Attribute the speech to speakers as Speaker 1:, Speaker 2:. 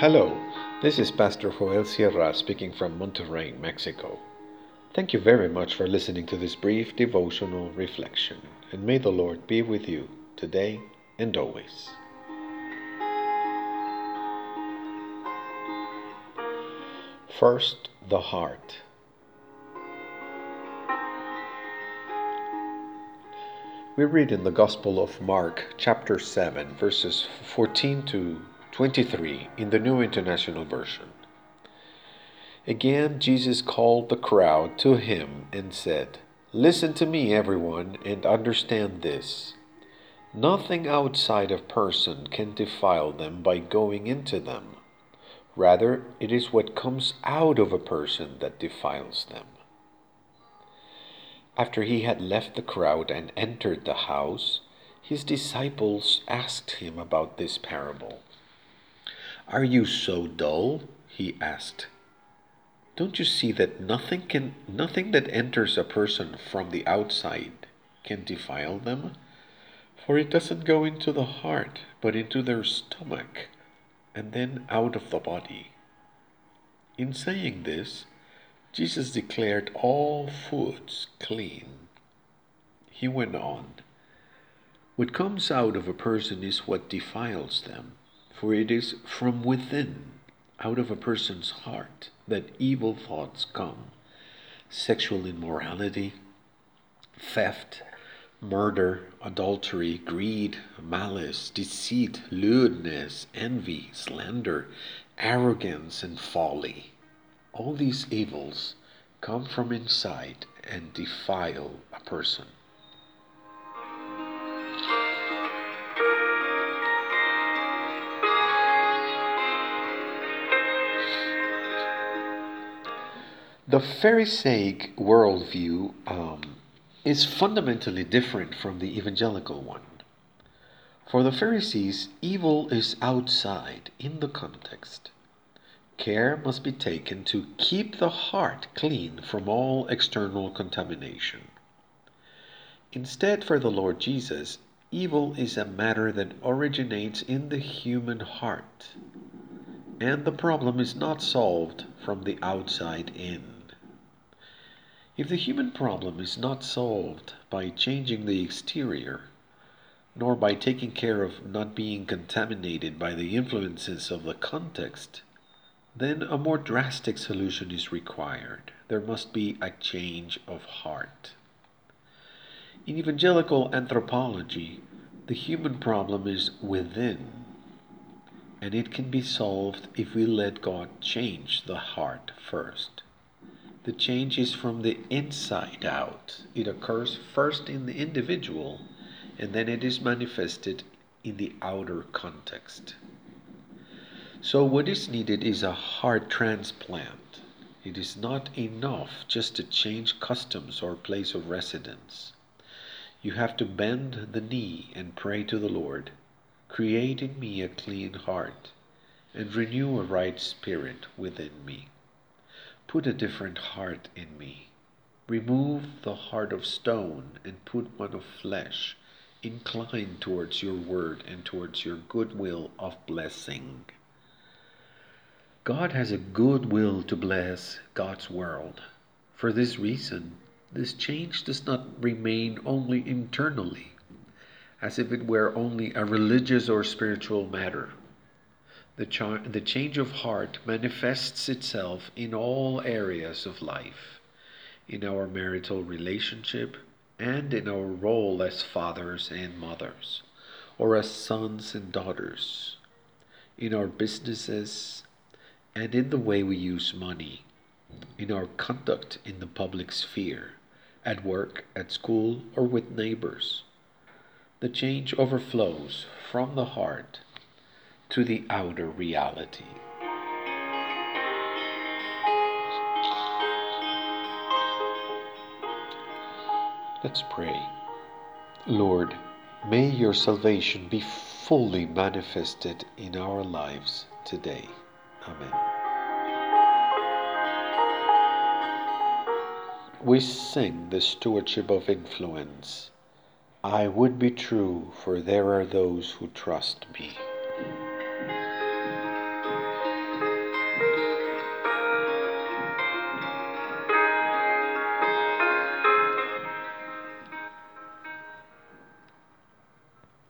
Speaker 1: Hello, this is Pastor Joel Sierra speaking from Monterrey, Mexico. Thank you very much for listening to this brief devotional reflection, and may the Lord be with you today and always. First, the heart. We read in the Gospel of Mark, chapter 7, verses 14 to 23 in the New International Version. Again, Jesus called the crowd to him and said, Listen to me, everyone, and understand this. Nothing outside a person can defile them by going into them. Rather, it is what comes out of a person that defiles them. After he had left the crowd and entered the house, his disciples asked him about this parable. Are you so dull? he asked. Don't you see that nothing can nothing that enters a person from the outside can defile them? For it doesn't go into the heart, but into their stomach, and then out of the body. In saying this, Jesus declared all foods clean. He went on, What comes out of a person is what defiles them, for it is from within, out of a person's heart, that evil thoughts come sexual immorality, theft, murder, adultery, greed, malice, deceit, lewdness, envy, slander, arrogance, and folly. All these evils come from inside and defile a person. The Pharisaic worldview um, is fundamentally different from the evangelical one. For the Pharisees, evil is outside in the context. Care must be taken to keep the heart clean from all external contamination. Instead, for the Lord Jesus, evil is a matter that originates in the human heart, and the problem is not solved from the outside in. If the human problem is not solved by changing the exterior, nor by taking care of not being contaminated by the influences of the context, then a more drastic solution is required. There must be a change of heart. In evangelical anthropology, the human problem is within, and it can be solved if we let God change the heart first. The change is from the inside out. It occurs first in the individual, and then it is manifested in the outer context. So, what is needed is a heart transplant. It is not enough just to change customs or place of residence. You have to bend the knee and pray to the Lord Create in me a clean heart, and renew a right spirit within me. Put a different heart in me. Remove the heart of stone and put one of flesh. Incline towards your word and towards your goodwill of blessing. God has a good will to bless God's world. For this reason, this change does not remain only internally, as if it were only a religious or spiritual matter. The, cha- the change of heart manifests itself in all areas of life, in our marital relationship, and in our role as fathers and mothers, or as sons and daughters, in our businesses, and in the way we use money, in our conduct in the public sphere, at work, at school, or with neighbors. The change overflows from the heart to the outer reality. Let's pray. Lord, may your salvation be fully manifested in our lives today. Amen. We sing the stewardship of influence. I would be true, for there are those who trust me.